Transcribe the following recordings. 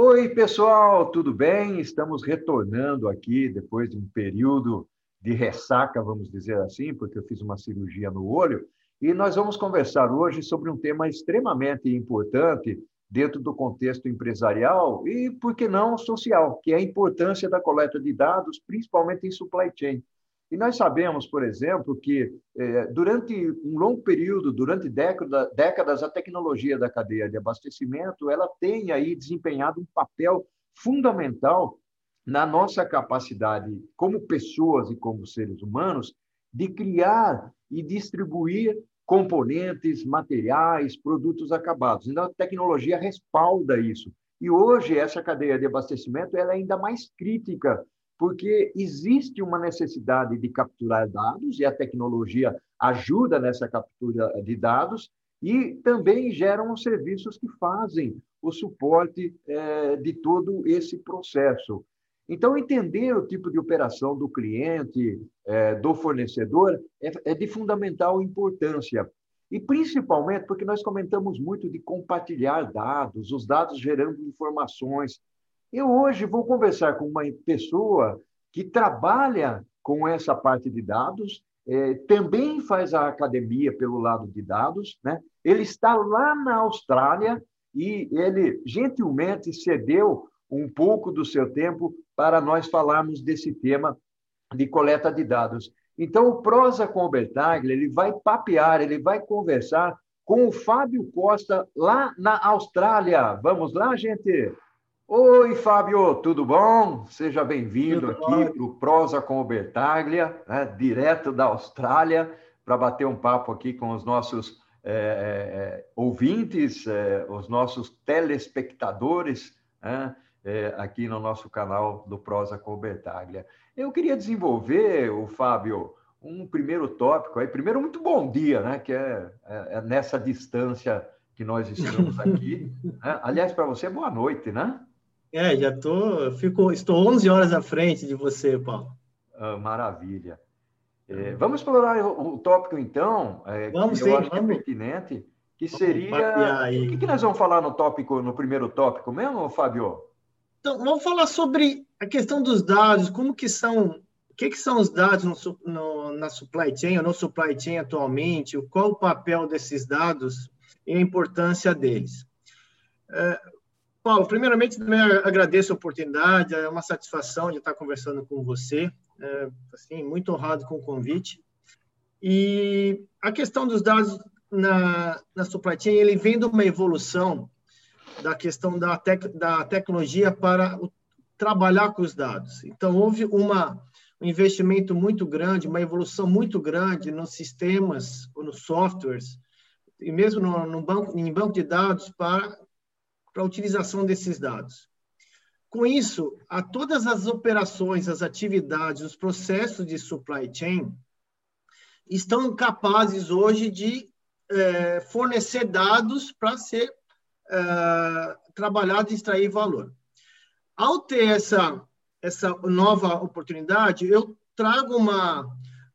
Oi, pessoal, tudo bem? Estamos retornando aqui depois de um período de ressaca, vamos dizer assim, porque eu fiz uma cirurgia no olho, e nós vamos conversar hoje sobre um tema extremamente importante dentro do contexto empresarial e, por que não, social, que é a importância da coleta de dados, principalmente em supply chain. E nós sabemos, por exemplo, que eh, durante um longo período, durante década, décadas, a tecnologia da cadeia de abastecimento ela tem aí desempenhado um papel fundamental na nossa capacidade, como pessoas e como seres humanos, de criar e distribuir componentes, materiais, produtos acabados. Então, a tecnologia respalda isso. E hoje, essa cadeia de abastecimento ela é ainda mais crítica, porque existe uma necessidade de capturar dados, e a tecnologia ajuda nessa captura de dados, e também geram os serviços que fazem o suporte é, de todo esse processo. Então, entender o tipo de operação do cliente, é, do fornecedor, é, é de fundamental importância. E principalmente porque nós comentamos muito de compartilhar dados, os dados gerando informações. Eu hoje vou conversar com uma pessoa que trabalha com essa parte de dados, é, também faz a academia pelo lado de dados, né? Ele está lá na Austrália e ele gentilmente cedeu um pouco do seu tempo para nós falarmos desse tema de coleta de dados. Então, o Prosa com o Bertaglia, ele vai papear, ele vai conversar com o Fábio Costa lá na Austrália. Vamos lá, gente? Oi, Fábio, tudo bom? Seja bem-vindo aqui para o Prosa com o Bertaglia, né, direto da Austrália, para bater um papo aqui com os nossos é, ouvintes, é, os nossos telespectadores. Né? é, aqui no nosso canal do Prosa com Bertaglia. Eu queria desenvolver, o Fábio, um primeiro tópico aí. Primeiro, muito bom dia, né? Que é, é, é nessa distância que nós estamos aqui. né? Aliás, para você, boa noite, né? É, já tô, fico, estou 11 horas à frente de você, Paulo. Ah, maravilha. É, vamos explorar o, o tópico, então, é, vamos, que sim, eu acho vamos. que é pertinente, que seria... O que, que nós vamos falar no tópico, no primeiro tópico mesmo, Fábio? Então, vamos falar sobre a questão dos dados, como que são, o que, que são os dados no, no, na supply chain ou no supply chain atualmente, qual o papel desses dados e a importância deles. É, Paulo, primeiramente, também agradeço a oportunidade, é uma satisfação de estar conversando com você, é, assim, muito honrado com o convite. E a questão dos dados na, na supply chain, ele vem de uma evolução da questão da, tec, da tecnologia para o, trabalhar com os dados. Então, houve uma, um investimento muito grande, uma evolução muito grande nos sistemas, ou nos softwares, e mesmo no, no banco, em banco de dados para, para a utilização desses dados. Com isso, a todas as operações, as atividades, os processos de supply chain estão capazes hoje de é, fornecer dados para ser uh, trabalhado e extrair valor. Ao ter essa, essa nova oportunidade, eu trago uma,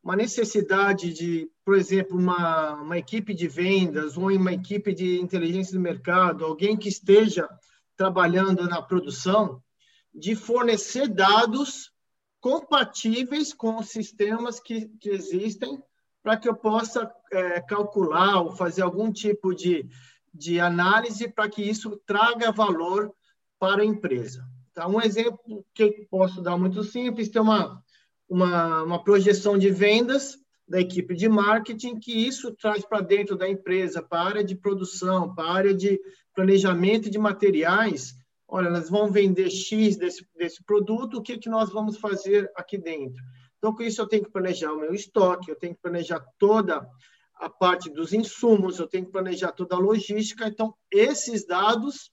uma necessidade de, por exemplo, uma, uma equipe de vendas ou uma equipe de inteligência do mercado, alguém que esteja trabalhando na produção, de fornecer dados compatíveis com os sistemas que, que existem para que eu possa é, calcular ou fazer algum tipo de, de análise para que isso traga valor para a empresa. Então, um exemplo que posso dar muito simples, tem uma, uma, uma projeção de vendas da equipe de marketing, que isso traz para dentro da empresa, para a área de produção, para a área de planejamento de materiais. Olha, nós vamos vender X desse, desse produto, o que, que nós vamos fazer aqui dentro? Então, com isso, eu tenho que planejar o meu estoque, eu tenho que planejar toda a parte dos insumos, eu tenho que planejar toda a logística. Então, esses dados,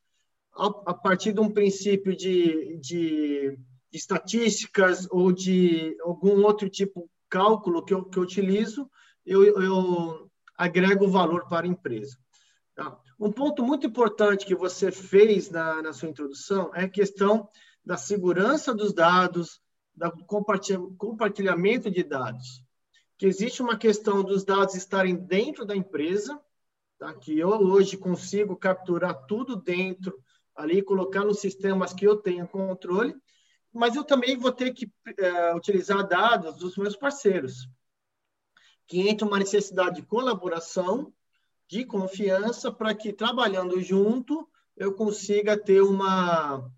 a, partir de um princípio de, de, de estatísticas ou de algum outro tipo de cálculo que eu, que eu utilizo, eu, eu agrego valor para a empresa. Tá? Um ponto muito importante que você fez na, na sua introdução é a questão da segurança dos dados, do compartilhamento de dados que existe uma questão dos dados estarem dentro da empresa, tá? que eu hoje consigo capturar tudo dentro ali, colocar nos sistemas que eu tenho controle, mas eu também vou ter que é, utilizar dados dos meus parceiros, que entra uma necessidade de colaboração, de confiança, para que trabalhando junto eu consiga ter uma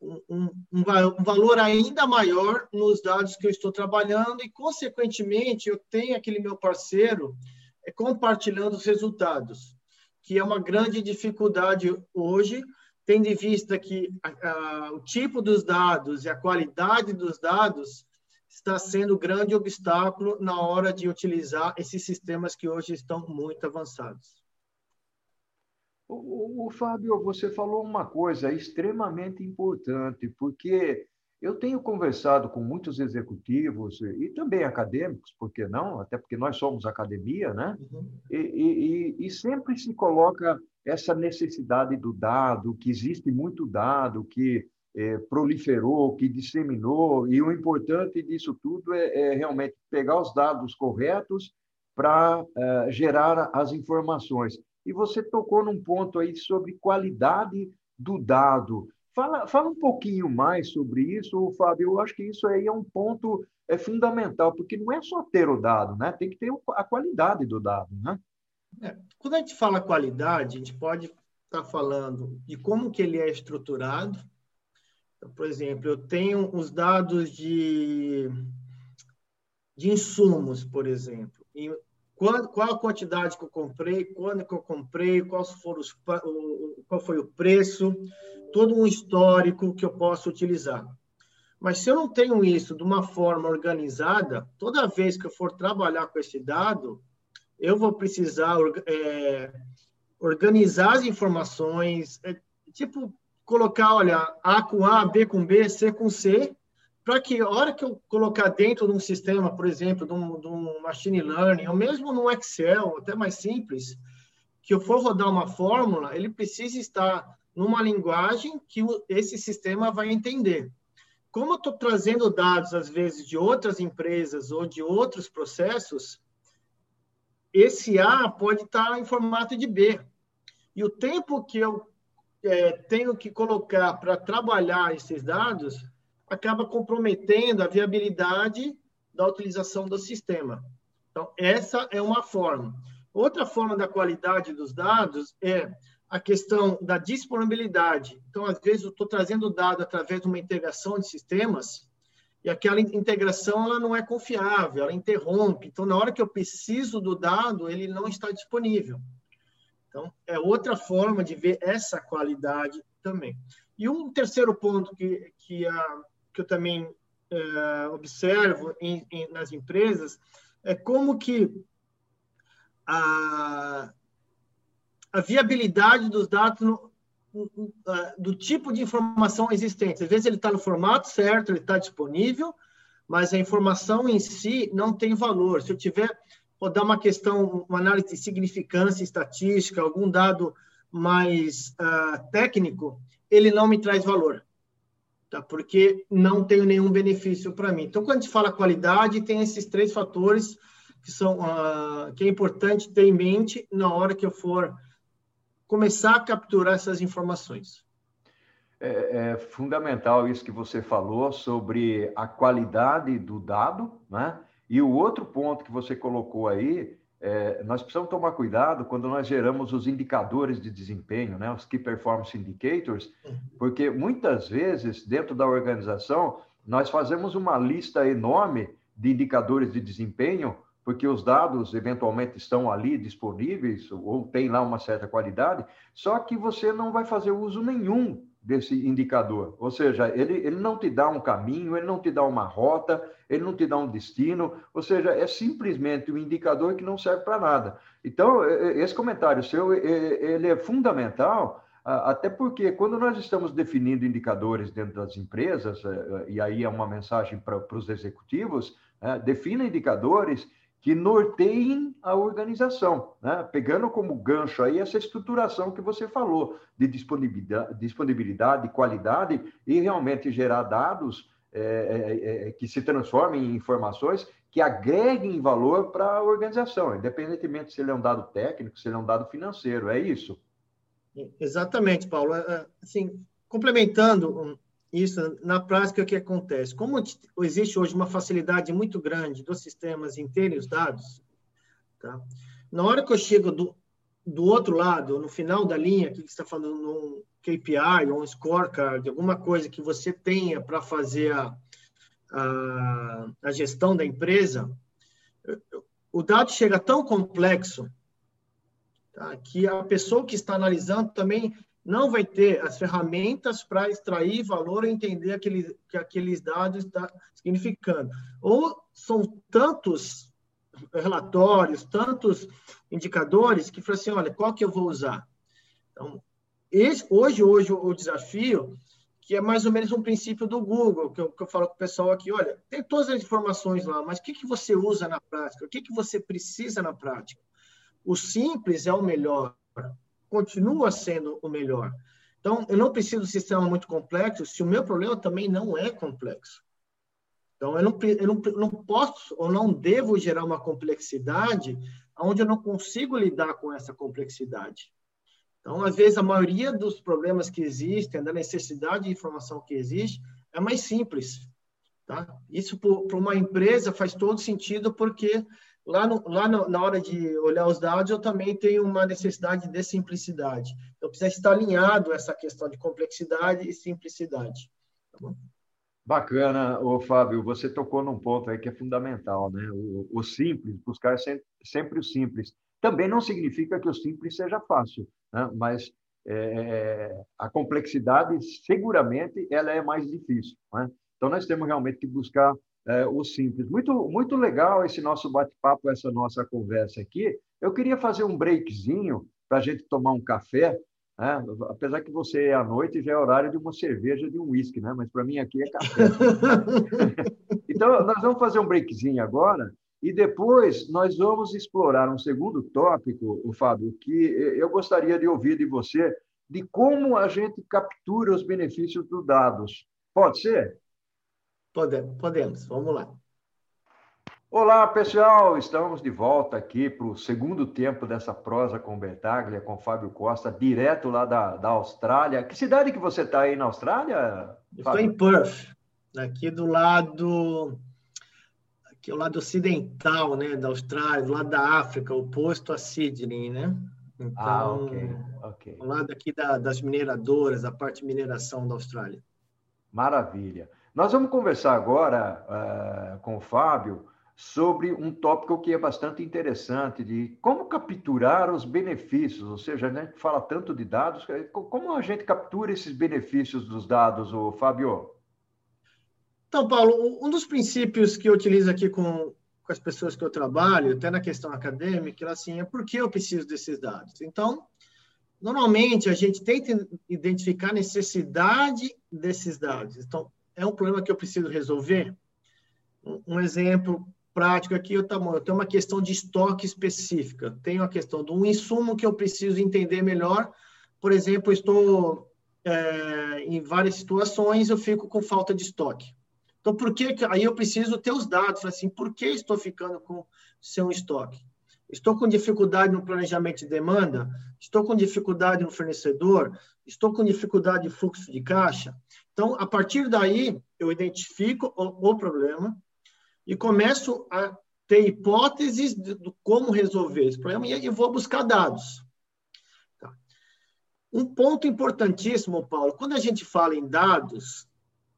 um, um, um, valor ainda maior nos dados que eu estou trabalhando e, consequentemente, eu tenho aquele meu parceiro é, compartilhando os resultados, que é uma grande dificuldade hoje, tendo em vista que a, a, o tipo dos dados e a qualidade dos dados está sendo um grande obstáculo na hora de utilizar esses sistemas que hoje estão muito avançados. O, o, Fábio, você falou uma coisa extremamente importante, porque eu tenho conversado com muitos executivos e também acadêmicos, por que não? Até porque nós somos academia, né? Uhum. E, e, e, sempre se coloca essa necessidade do dado, que existe muito dado, que é, proliferou, que disseminou, e o importante disso tudo é, é realmente pegar os dados corretos para é, gerar as informações. E você tocou num ponto aí sobre qualidade do dado. Fala, fala um pouquinho mais sobre isso, Fábio. Eu acho que isso aí é um ponto é fundamental, porque não é só ter o dado, né? Tem que ter a qualidade do dado, né? É, quando a gente fala qualidade, a gente pode estar tá falando de como que ele é estruturado. Então, por exemplo, eu tenho os dados de, de insumos, por exemplo. E qual, qual a quantidade que eu comprei, quando que eu comprei, quais foram os, qual foi o preço, todo um histórico que eu posso utilizar. Mas se eu não tenho isso de uma forma organizada, toda vez que eu for trabalhar com esse dado, eu vou precisar é, organizar as informações, é, tipo colocar, olha, A com A, B com B, C com C, para que a hora que eu colocar dentro de um sistema, por exemplo, de um, de um, machine learning, ou mesmo no Excel, até mais simples, que eu for rodar uma fórmula, ele precisa estar numa linguagem que esse sistema vai entender. Como eu estou trazendo dados, às vezes, de outras empresas ou de outros processos, esse A pode estar em formato de B. E o tempo que eu é, tenho que colocar para trabalhar esses dados acaba comprometendo a viabilidade da utilização do sistema. Então, essa é uma forma. Outra forma da qualidade dos dados é a questão da disponibilidade. Então, às vezes, eu estou trazendo dado através de uma integração de sistemas e aquela integração ela não é confiável, ela interrompe. Então, na hora que eu preciso do dado, ele não está disponível. Então, é outra forma de ver essa qualidade também. E um terceiro ponto que, que a, que eu também é, observo em, em, nas empresas é como que a, a viabilidade dos dados no, do tipo de informação existente. Às vezes ele está no formato certo, ele está disponível, mas a informação em si não tem valor. Se eu tiver, vou dar uma questão, uma análise de significância estatística, algum dado mais uh, técnico, ele não me traz valor tá? porque não tenho nenhum benefício para mim. Então, quando a gente fala qualidade, tem esses três fatores que são uh, que é importante ter em mente na hora que eu for começar a capturar essas informações. É, é, fundamental isso que você falou sobre a qualidade do dado, né? E o outro ponto que você colocou aí é, nós precisamos tomar cuidado quando nós geramos os indicadores de desempenho, né, os Key Performance Indicators, uhum. porque muitas vezes, dentro da organização, nós fazemos uma lista enorme de indicadores de desempenho, porque os dados eventualmente estão ali disponíveis, ou tem lá uma certa qualidade, só que você não vai fazer uso nenhum desse indicador. Ou seja, ele, ele não te dá um caminho, ele não te dá uma rota, ele não te dá um destino, ou seja, é simplesmente um indicador que não serve para nada. Então, esse comentário seu, ele é fundamental, até porque quando nós estamos definindo indicadores dentro das empresas, é, e aí é uma mensagem para, para os executivos, né, defina indicadores que norteiem a organização, né? pegando como gancho aí essa estruturação que você falou de disponibilidade, disponibilidade qualidade e realmente gerar dados é, é, é, que se transformem em informações que agreguem valor para a organização, independentemente se ele é um dado técnico, se ele é um dado financeiro, é isso? Exatamente, Paulo. É, é, assim, complementando isso, na prática, o que acontece? Como existe hoje uma facilidade muito grande dos sistemas em terem os dados, tá? na hora que eu chego do, do outro lado, no final da linha, que está falando num KPI ou um scorecard, alguma coisa que você tenha para fazer a, a, a gestão da empresa, o dado chega tão complexo tá, que a pessoa que está analisando também não vai ter as ferramentas para extrair valor e entender aquele, que aqueles dados estão significando. Ou são tantos relatórios, tantos indicadores que falam assim, olha, qual que eu vou usar? Então, esse, hoje, hoje o desafio que é mais ou menos um princípio do Google, que eu, que eu falo com o pessoal aqui, olha, tem todas as informações lá, mas o que, que você usa na prática? O que, que você precisa na prática? O simples é o melhor, continua sendo o melhor. Então, eu não preciso de um sistema muito complexo se o meu problema também não é complexo. Então, eu não, eu não, não posso ou não devo gerar uma complexidade onde eu não consigo lidar com essa complexidade. Então, às vezes, a maioria dos problemas que existem, da necessidade de informação que existe, é mais simples. Tá? Isso, para uma empresa, faz todo sentido, porque lá, no, lá no, na hora de olhar os dados, eu também tenho uma necessidade de simplicidade. Então, precisa estar alinhado essa questão de complexidade e simplicidade. Tá bom? Bacana, ô Fábio, você tocou num ponto aí que é fundamental, né? O, o simples, buscar sempre, sempre o simples. Também não significa que o simples seja fácil, né? mas é, a complexidade, seguramente, ela é mais difícil. Né? Então, nós temos realmente que buscar é, o simples. Muito, muito legal esse nosso bate-papo, essa nossa conversa aqui. Eu queria fazer um breakzinho para a gente tomar um café, né? apesar que você à noite já é horário de uma cerveja, de um uísque, né? mas para mim aqui é café. então, nós vamos fazer um breakzinho agora e depois nós vamos explorar um segundo tópico, o Fábio, que eu gostaria de ouvir de você, de como a gente captura os benefícios dos dados. Pode ser? Podemos, podemos. Vamos lá. Olá, pessoal! Estamos de volta aqui para o segundo tempo dessa prosa com Bertaglia, com Fábio Costa, direto lá da, da Austrália. Que cidade que você está aí na Austrália? Estou em Perth, aqui do lado é o lado ocidental, né, da Austrália, do lado da África, oposto a Sydney, né? Então, ah, ok, ok. O lado aqui da, das mineradoras, a parte de mineração da Austrália. Maravilha. Nós vamos conversar agora uh, com o Fábio sobre um tópico que é bastante interessante de como capturar os benefícios, ou seja, a gente fala tanto de dados, como a gente captura esses benefícios dos dados, o Fábio? Então, Paulo, um dos princípios que eu utilizo aqui com, com as pessoas que eu trabalho, até na questão acadêmica, é assim, é por que eu preciso desses dados. Então, normalmente a gente tenta identificar a necessidade desses dados. Então, é um problema que eu preciso resolver. Um exemplo prático aqui, eu, eu tenho uma questão de estoque específica. Tenho a questão de um insumo que eu preciso entender melhor. Por exemplo, estou é, em várias situações, eu fico com falta de estoque. Então, por que, que aí eu preciso ter os dados? Assim, por que estou ficando com seu estoque? Estou com dificuldade no planejamento de demanda? Estou com dificuldade no fornecedor? Estou com dificuldade de fluxo de caixa? Então, a partir daí, eu identifico o, o problema e começo a ter hipóteses de, de, como resolver esse problema e, vou buscar dados. Tá. Um ponto importantíssimo, Paulo, quando a gente fala em dados,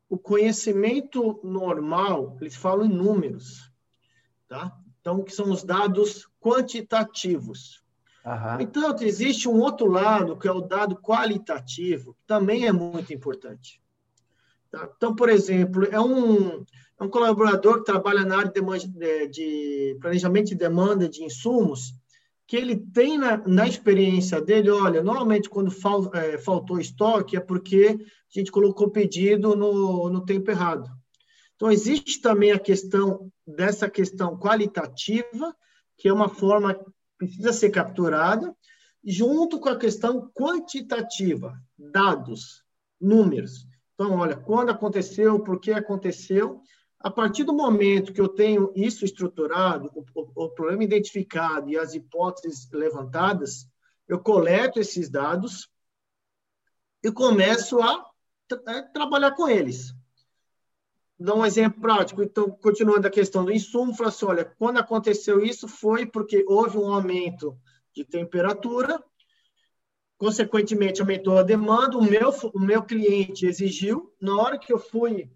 o conhecimento normal, eles falam em números, tá? Então, que são os dados quantitativos. Uhum. Então, existe um outro lado, que é o dado qualitativo, que também é muito importante. Tá? Então, por exemplo, é um, é um colaborador que trabalha na área de, de planejamento de demanda de insumos, que ele tem na, na experiência dele, olha, normalmente quando fal, é, faltou estoque é porque a gente colocou pedido no, no tempo errado. Então, existe também a questão dessa questão qualitativa, que é uma forma que precisa ser capturada, junto com a questão quantitativa, dados, números. Então, olha, quando aconteceu, por que aconteceu, a partir do momento que eu tenho isso estruturado, o, o, o, problema identificado e as hipóteses levantadas, eu coleto esses dados e começo a, a é, trabalhar com eles. Dá um exemplo prático. Então, continuando a questão do insumo, falo assim, olha, quando aconteceu isso foi porque houve um aumento de temperatura, consequentemente aumentou a demanda, o meu, o meu cliente exigiu, na hora que eu fui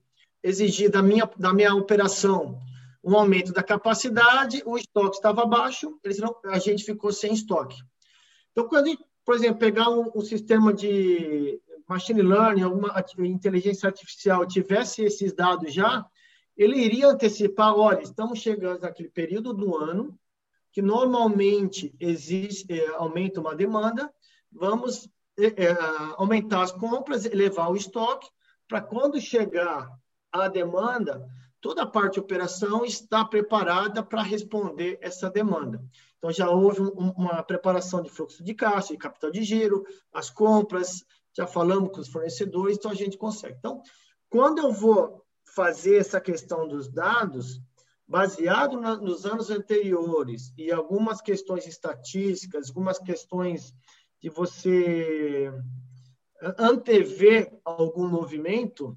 exigir da minha, da minha operação um aumento da capacidade, o estoque estava baixo, eles não, a gente ficou sem estoque. Então, quando, por exemplo, pegar um, um sistema de machine learning, alguma inteligência artificial tivesse esses dados já, ele iria antecipar, olha, estamos chegando naquele período do ano que normalmente existe é, aumenta uma demanda, vamos é, é, aumentar as compras, elevar o estoque, para quando chegar a demanda, toda a parte de operação está preparada para responder essa demanda. Então, já houve um, uma preparação de fluxo de caixa, de capital de giro, as compras, já falamos com os fornecedores, então a gente consegue. Então, quando eu vou fazer essa questão dos dados, baseado na, nos anos anteriores e algumas questões estatísticas, algumas questões de você antever algum movimento,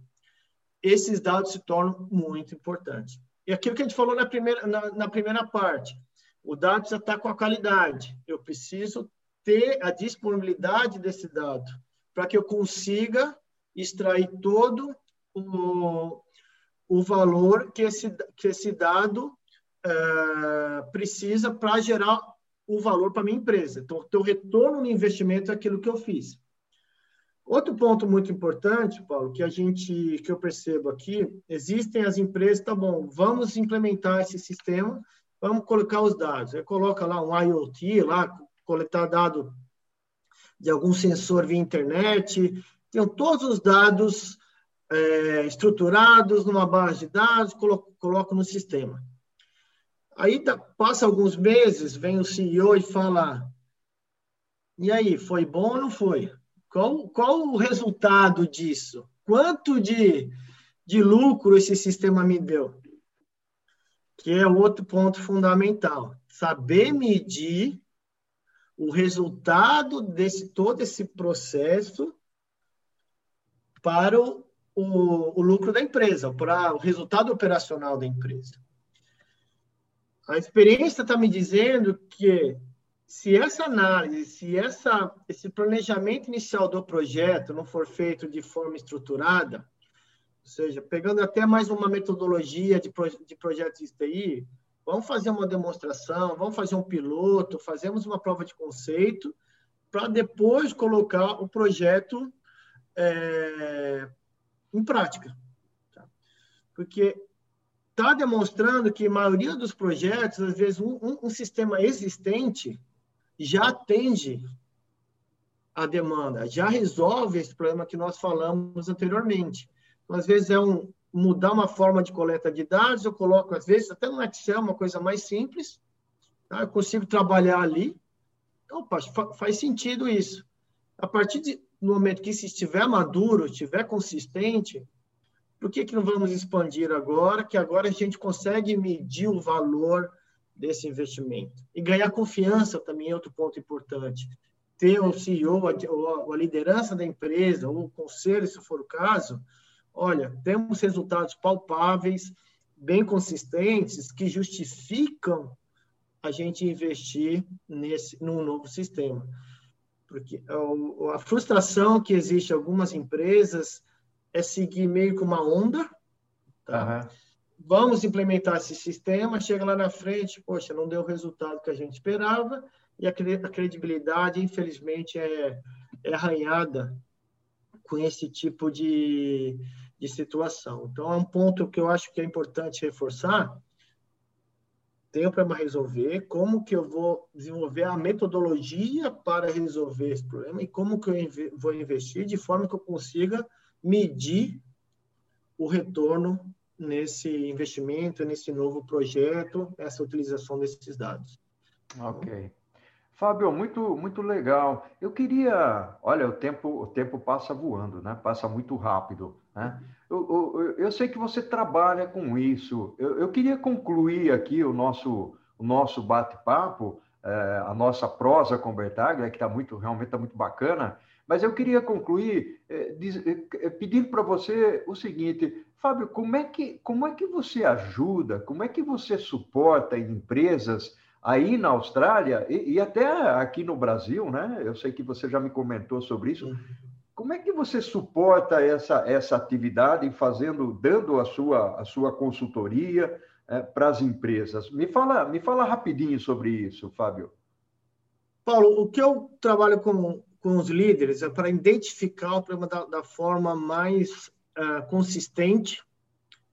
esses dados se tornam muito importantes. E aquilo que a gente falou na primeira, na, na primeira parte, o dado já está com a qualidade. Eu preciso ter a disponibilidade desse dado para que eu consiga extrair todo o, o valor que esse, que esse dado é, precisa para gerar o valor para minha empresa. Então, o teu retorno no investimento é aquilo que eu fiz. Outro ponto muito importante, Paulo, que a gente, que eu percebo aqui, existem as empresas, tá bom, vamos implementar esse sistema, vamos colocar os dados. Aí coloca lá um IoT, lá coletar dado de algum sensor via internet, tem todos os dados é, estruturados numa base de dados, coloco, no sistema. Aí passa alguns meses, vem o CEO e fala: e aí, foi bom ou não foi? Qual, qual o resultado disso? Quanto de, de lucro esse sistema me deu? Que é outro ponto fundamental. Saber medir o resultado desse todo esse processo para o, o, lucro da empresa, para o resultado operacional da empresa. A experiência está me dizendo que se essa análise, se essa, esse planejamento inicial do projeto não for feito de forma estruturada, ou seja, pegando até mais uma metodologia de, de projetos de TI, vamos fazer uma demonstração, vamos fazer um piloto, fazemos uma prova de conceito, para depois colocar o projeto é, em prática. Tá? Porque está demonstrando que a maioria dos projetos, às vezes, um, um, um sistema existente já atende a demanda, já resolve esse problema que nós falamos anteriormente. Então, às vezes, é um, mudar uma forma de coleta de dados, eu coloco, às vezes, até no Excel, uma coisa mais simples, tá? eu consigo trabalhar ali. Então, faz sentido isso. A partir do momento que isso estiver maduro, estiver consistente, por que, que não vamos expandir agora? Que agora a gente consegue medir o valor desse investimento. E ganhar confiança também é outro ponto importante. Ter o CEO, a, a liderança da empresa, ou o conselho, se for o caso, olha, temos resultados palpáveis, bem consistentes, que justificam a gente investir nesse num novo sistema. Porque a, a frustração que existe em algumas empresas é seguir meio que uma onda, tá? Uhum. Vamos implementar esse sistema, chega lá na frente, poxa, não deu o resultado que a gente esperava, e a credibilidade, infelizmente, é, é arranhada com esse tipo de, de situação. Então, é um ponto que eu acho que é importante reforçar. Tenho para resolver, como que eu vou desenvolver a metodologia para resolver esse problema e como que eu vou investir de forma que eu consiga medir o retorno nesse investimento, nesse novo projeto, essa utilização desses dados. Ok. Fábio, muito, muito legal. Eu queria, olha, o tempo, o tempo passa voando, né? Passa muito rápido, né? Eu, eu, sei que você trabalha com isso. Eu, eu queria concluir aqui o nosso, o nosso bate-papo, é, a nossa prosa com Bertaglia, que está muito, realmente está muito bacana, Mas eu queria concluir é, diz, é, pedindo para você o seguinte, Fábio, como é, que, como é que você ajuda, como é que você suporta empresas aí na Austrália e, e, até aqui no Brasil, né? Eu sei que você já me comentou sobre isso. Como é que você suporta essa, essa atividade fazendo, dando a sua, a sua consultoria é, para as empresas? Me fala, me fala rapidinho sobre isso, Fábio. Paulo, o que eu trabalho com, com os líderes é para identificar o problema da, da forma mais uh, consistente,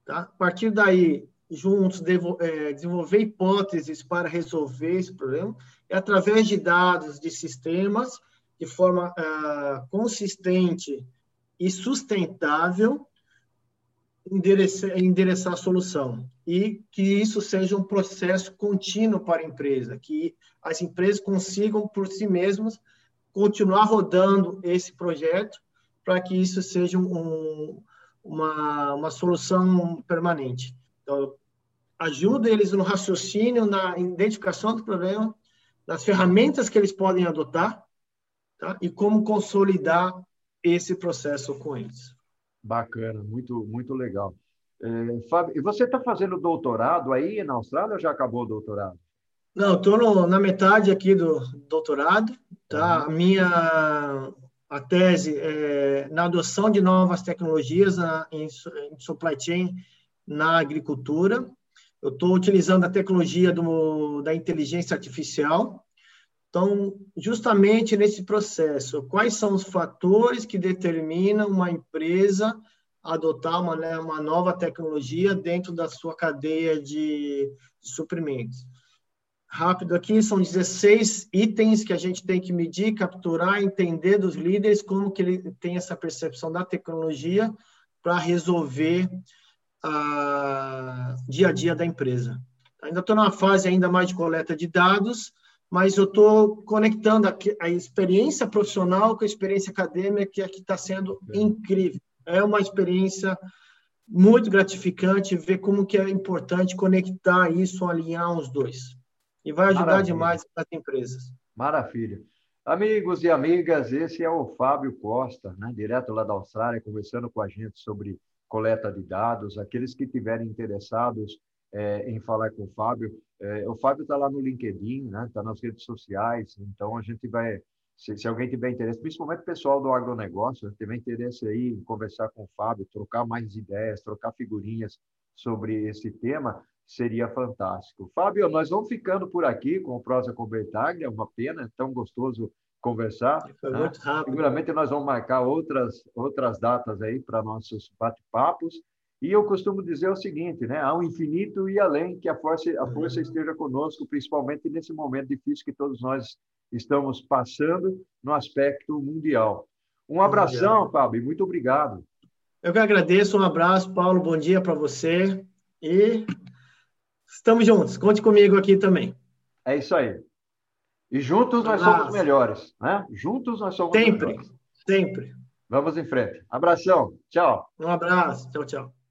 tá? A partir daí, juntos devo, é, desenvolver hipóteses para resolver esse problema, e através de dados de sistemas, de forma uh, consistente e sustentável, endereçar, endereçar a solução. E que isso seja um processo contínuo para a empresa, que as empresas consigam, por si mesmas, continuar rodando esse projeto para que isso seja um, uma, uma solução permanente. Então, ajuda eles no raciocínio, na identificação do problema, nas ferramentas que eles podem adotar tá? e como consolidar esse processo com eles. Bacana, muito, muito legal. É, Fábio, e você está fazendo doutorado aí na Austrália ou já acabou o doutorado? Não, estou na metade aqui do doutorado. Tá? Uhum. A minha a tese é na adoção de novas tecnologias na, em, em supply chain na agricultura. Eu estou utilizando a tecnologia do, da inteligência artificial. Então, justamente nesse processo, quais são os fatores que determinam uma empresa adotar uma, né, uma nova tecnologia dentro da sua cadeia de, suprimentos? rápido aqui, são 16 itens que a gente tem que medir, capturar, entender dos líderes como que ele tem essa percepção da tecnologia para resolver a dia a dia da empresa. Ainda estou numa fase ainda mais de coleta de dados, mas eu estou conectando a, a, experiência profissional com a experiência acadêmica, que aqui está sendo incrível. É uma experiência muito gratificante ver como que é importante conectar isso, alinhar os dois e vai ajudar Maravilha. demais as empresas. Maravilha. Amigos e amigas, esse é o Fábio Costa, né, direto lá da Austrália, conversando com a gente sobre coleta de dados. Aqueles que tiverem interessados é, em falar com o Fábio, é, o Fábio está lá no LinkedIn, está né, tá nas redes sociais, então a gente vai, se, se, alguém tiver interesse, principalmente o pessoal do agronegócio, tiver interesse aí em conversar com o Fábio, trocar mais ideias, trocar figurinhas sobre esse tema, seria fantástico. Fábio, nós vamos ficando por aqui com o Prosa com Bertaglia, é uma pena, é tão gostoso conversar. Foi né? muito rápido. Seguramente nós vamos marcar outras, outras datas aí para nossos bate-papos. E eu costumo dizer o seguinte, né? Há um infinito e além que a força, a força uhum. esteja conosco, principalmente nesse momento difícil que todos nós estamos passando no aspecto mundial. Um abração, mundial. Fábio, muito obrigado. Eu que agradeço, um abraço, Paulo, bom dia para você e Estamos juntos. Conte comigo aqui também. É isso aí. E juntos nós somos melhores, né? Juntos nós somos sempre, melhores. Sempre, sempre. Vamos em frente. Abração. Tchau. Um abraço. Tchau, tchau.